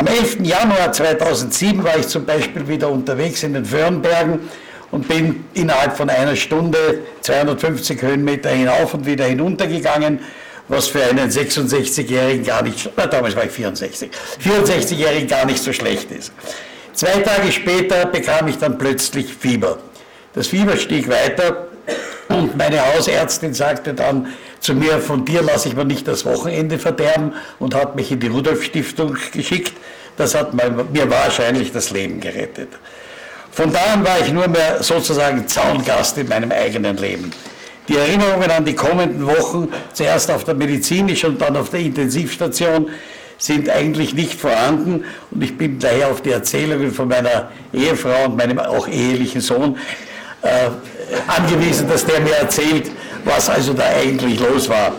Am 11. Januar 2007 war ich zum Beispiel wieder unterwegs in den Föhrenbergen und bin innerhalb von einer Stunde 250 Höhenmeter hinauf und wieder hinuntergegangen, was für einen 66-Jährigen gar nicht, na, damals war ich 64, 64-Jährigen gar nicht so schlecht ist. Zwei Tage später bekam ich dann plötzlich Fieber. Das Fieber stieg weiter und meine Hausärztin sagte dann zu mir, von dir lasse ich mir nicht das Wochenende verderben und hat mich in die Rudolf Stiftung geschickt. Das hat mir wahrscheinlich das Leben gerettet. Von da an war ich nur mehr sozusagen Zaungast in meinem eigenen Leben. Die Erinnerungen an die kommenden Wochen, zuerst auf der medizinischen und dann auf der Intensivstation, sind eigentlich nicht vorhanden und ich bin daher auf die Erzählungen von meiner Ehefrau und meinem auch ehelichen Sohn äh, angewiesen, dass der mir erzählt, was also da eigentlich los war.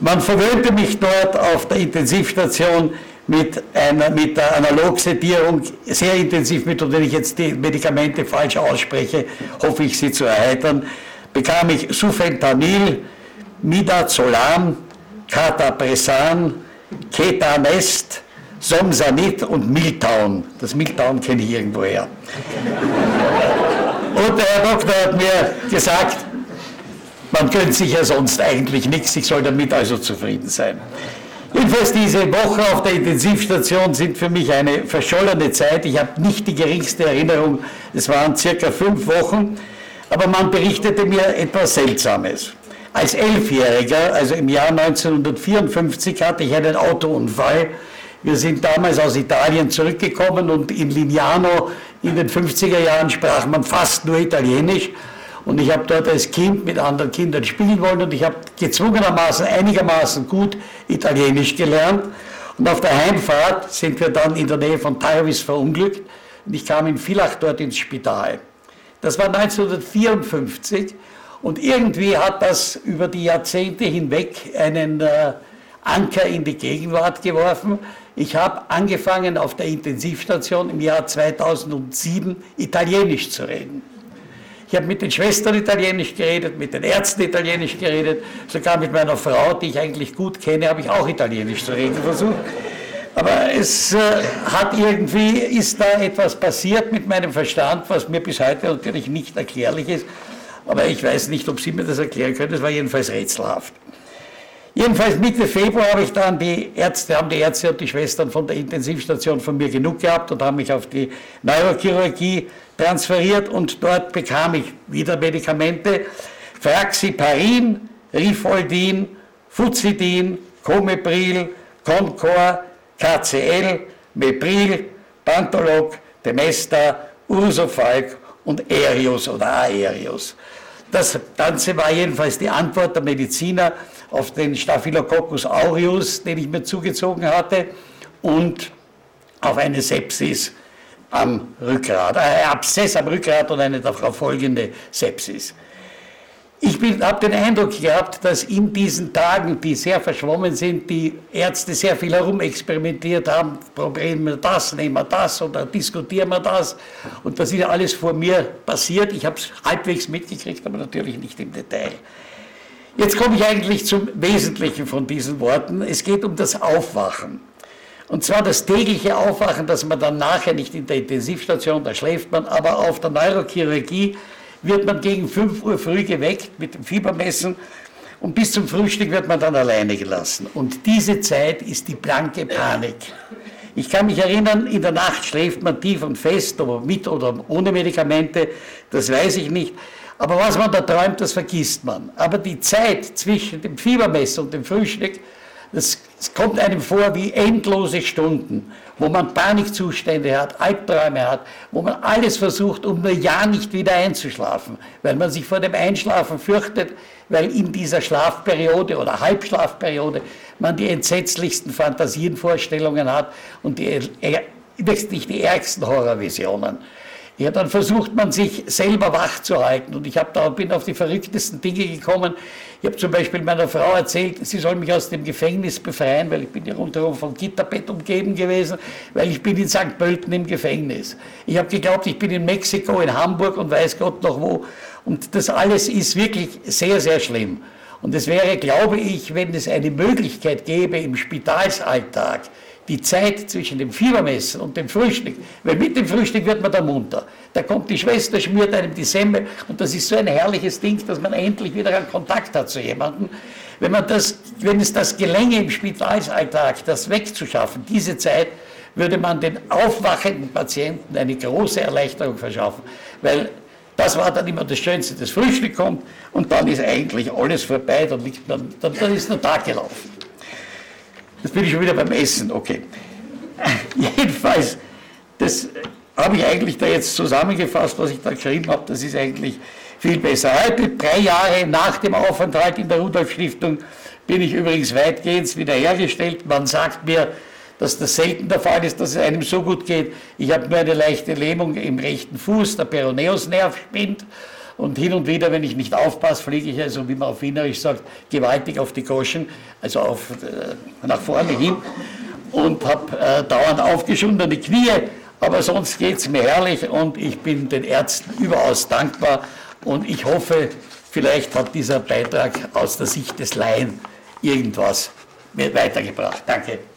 Man verwöhnte mich dort auf der Intensivstation mit einer mit der Analogsedierung sehr intensiv mit, und wenn ich jetzt die Medikamente falsch ausspreche, hoffe ich sie zu erheitern, bekam ich Sufentanil, Midazolam, Catapresan, Ketamest, Somsanit und Miltown. Das Miltown kenne ich irgendwoher. Und der Herr Doktor hat mir gesagt, man gönnt sich ja sonst eigentlich nichts, ich soll damit also zufrieden sein. Jedenfalls diese Woche auf der Intensivstation sind für mich eine verschollene Zeit. Ich habe nicht die geringste Erinnerung. Es waren circa fünf Wochen, aber man berichtete mir etwas Seltsames. Als Elfjähriger, also im Jahr 1954, hatte ich einen Autounfall. Wir sind damals aus Italien zurückgekommen und in Lignano in den 50er Jahren sprach man fast nur Italienisch. Und ich habe dort als Kind mit anderen Kindern spielen wollen und ich habe gezwungenermaßen einigermaßen gut Italienisch gelernt. Und auf der Heimfahrt sind wir dann in der Nähe von Tarvis verunglückt und ich kam in Villach dort ins Spital. Das war 1954 und irgendwie hat das über die Jahrzehnte hinweg einen äh, Anker in die Gegenwart geworfen. Ich habe angefangen auf der Intensivstation im Jahr 2007 Italienisch zu reden. Ich habe mit den Schwestern Italienisch geredet, mit den Ärzten Italienisch geredet, sogar mit meiner Frau, die ich eigentlich gut kenne, habe ich auch Italienisch zu reden versucht. Aber es äh, hat irgendwie, ist da etwas passiert mit meinem Verstand, was mir bis heute natürlich nicht erklärlich ist. Aber ich weiß nicht, ob Sie mir das erklären können. Es war jedenfalls rätselhaft. Jedenfalls Mitte Februar habe ich dann die Ärzte, haben die Ärzte und die Schwestern von der Intensivstation von mir genug gehabt und haben mich auf die Neurochirurgie transferiert und dort bekam ich wieder Medikamente, Fraxiparin, Rifoldin, Fuzidin, Comepril, Concor, KCL, Mepril, Pantolog, Temesta, Ursofalk und Aerius oder Aerius. Das Ganze war jedenfalls die Antwort der Mediziner auf den Staphylococcus aureus, den ich mir zugezogen hatte, und auf eine Sepsis am Rückgrat, ein Abszess am Rückgrat und eine darauf folgende Sepsis. Ich habe den Eindruck gehabt, dass in diesen Tagen, die sehr verschwommen sind, die Ärzte sehr viel herumexperimentiert haben, probieren wir das, nehmen wir das oder diskutieren wir das. Und das ist ja alles vor mir passiert. Ich habe es halbwegs mitgekriegt, aber natürlich nicht im Detail. Jetzt komme ich eigentlich zum Wesentlichen von diesen Worten. Es geht um das Aufwachen. Und zwar das tägliche Aufwachen, dass man dann nachher nicht in der Intensivstation, da schläft man, aber auf der Neurochirurgie wird man gegen 5 Uhr früh geweckt mit dem Fiebermessen und bis zum Frühstück wird man dann alleine gelassen. Und diese Zeit ist die blanke Panik. Ich kann mich erinnern, in der Nacht schläft man tief und fest, ob mit oder ohne Medikamente, das weiß ich nicht. Aber was man da träumt, das vergisst man. Aber die Zeit zwischen dem Fiebermesser und dem Frühstück, das kommt einem vor wie endlose Stunden, wo man Panikzustände hat, Albträume hat, wo man alles versucht, um nur ja nicht wieder einzuschlafen, weil man sich vor dem Einschlafen fürchtet, weil in dieser Schlafperiode oder Halbschlafperiode man die entsetzlichsten Fantasienvorstellungen hat und die, letztlich die ärgsten Horrorvisionen. Ja, dann versucht man sich selber wach zu halten. Und ich da, bin auf die verrücktesten Dinge gekommen. Ich habe zum Beispiel meiner Frau erzählt, sie soll mich aus dem Gefängnis befreien, weil ich bin ja rundherum vom Gitterbett umgeben gewesen, weil ich bin in St. Pölten im Gefängnis. Ich habe geglaubt, ich bin in Mexiko, in Hamburg und weiß Gott noch wo. Und das alles ist wirklich sehr, sehr schlimm. Und es wäre, glaube ich, wenn es eine Möglichkeit gäbe im Spitalsalltag, die Zeit zwischen dem Fiebermessen und dem Frühstück, weil mit dem Frühstück wird man da munter. Da kommt die Schwester, schmiert einem die Semmel und das ist so ein herrliches Ding, dass man endlich wieder einen Kontakt hat zu jemandem. Wenn, man das, wenn es das gelänge im Spitalsalltag, das wegzuschaffen, diese Zeit, würde man den aufwachenden Patienten eine große Erleichterung verschaffen, weil das war dann immer das Schönste, das Frühstück kommt und dann ist eigentlich alles vorbei, dann, liegt man, dann, dann ist der Tag gelaufen. Jetzt bin ich schon wieder beim Essen, okay. Jedenfalls, das habe ich eigentlich da jetzt zusammengefasst, was ich da geschrieben habe, das ist eigentlich viel besser. Heute, drei Jahre nach dem Aufenthalt in der Rudolf-Stiftung, bin ich übrigens weitgehend wiederhergestellt. Man sagt mir, dass das selten der Fall ist, dass es einem so gut geht. Ich habe nur eine leichte Lähmung im rechten Fuß, der Peroneusnerv spinnt. Und hin und wieder, wenn ich nicht aufpasse, fliege ich also, wie man auf Wienerisch sagt, gewaltig auf die Goschen, also auf, äh, nach vorne hin und habe äh, dauernd aufgeschundene Knie. Aber sonst geht es mir herrlich und ich bin den Ärzten überaus dankbar. Und ich hoffe, vielleicht hat dieser Beitrag aus der Sicht des Laien irgendwas weitergebracht. Danke.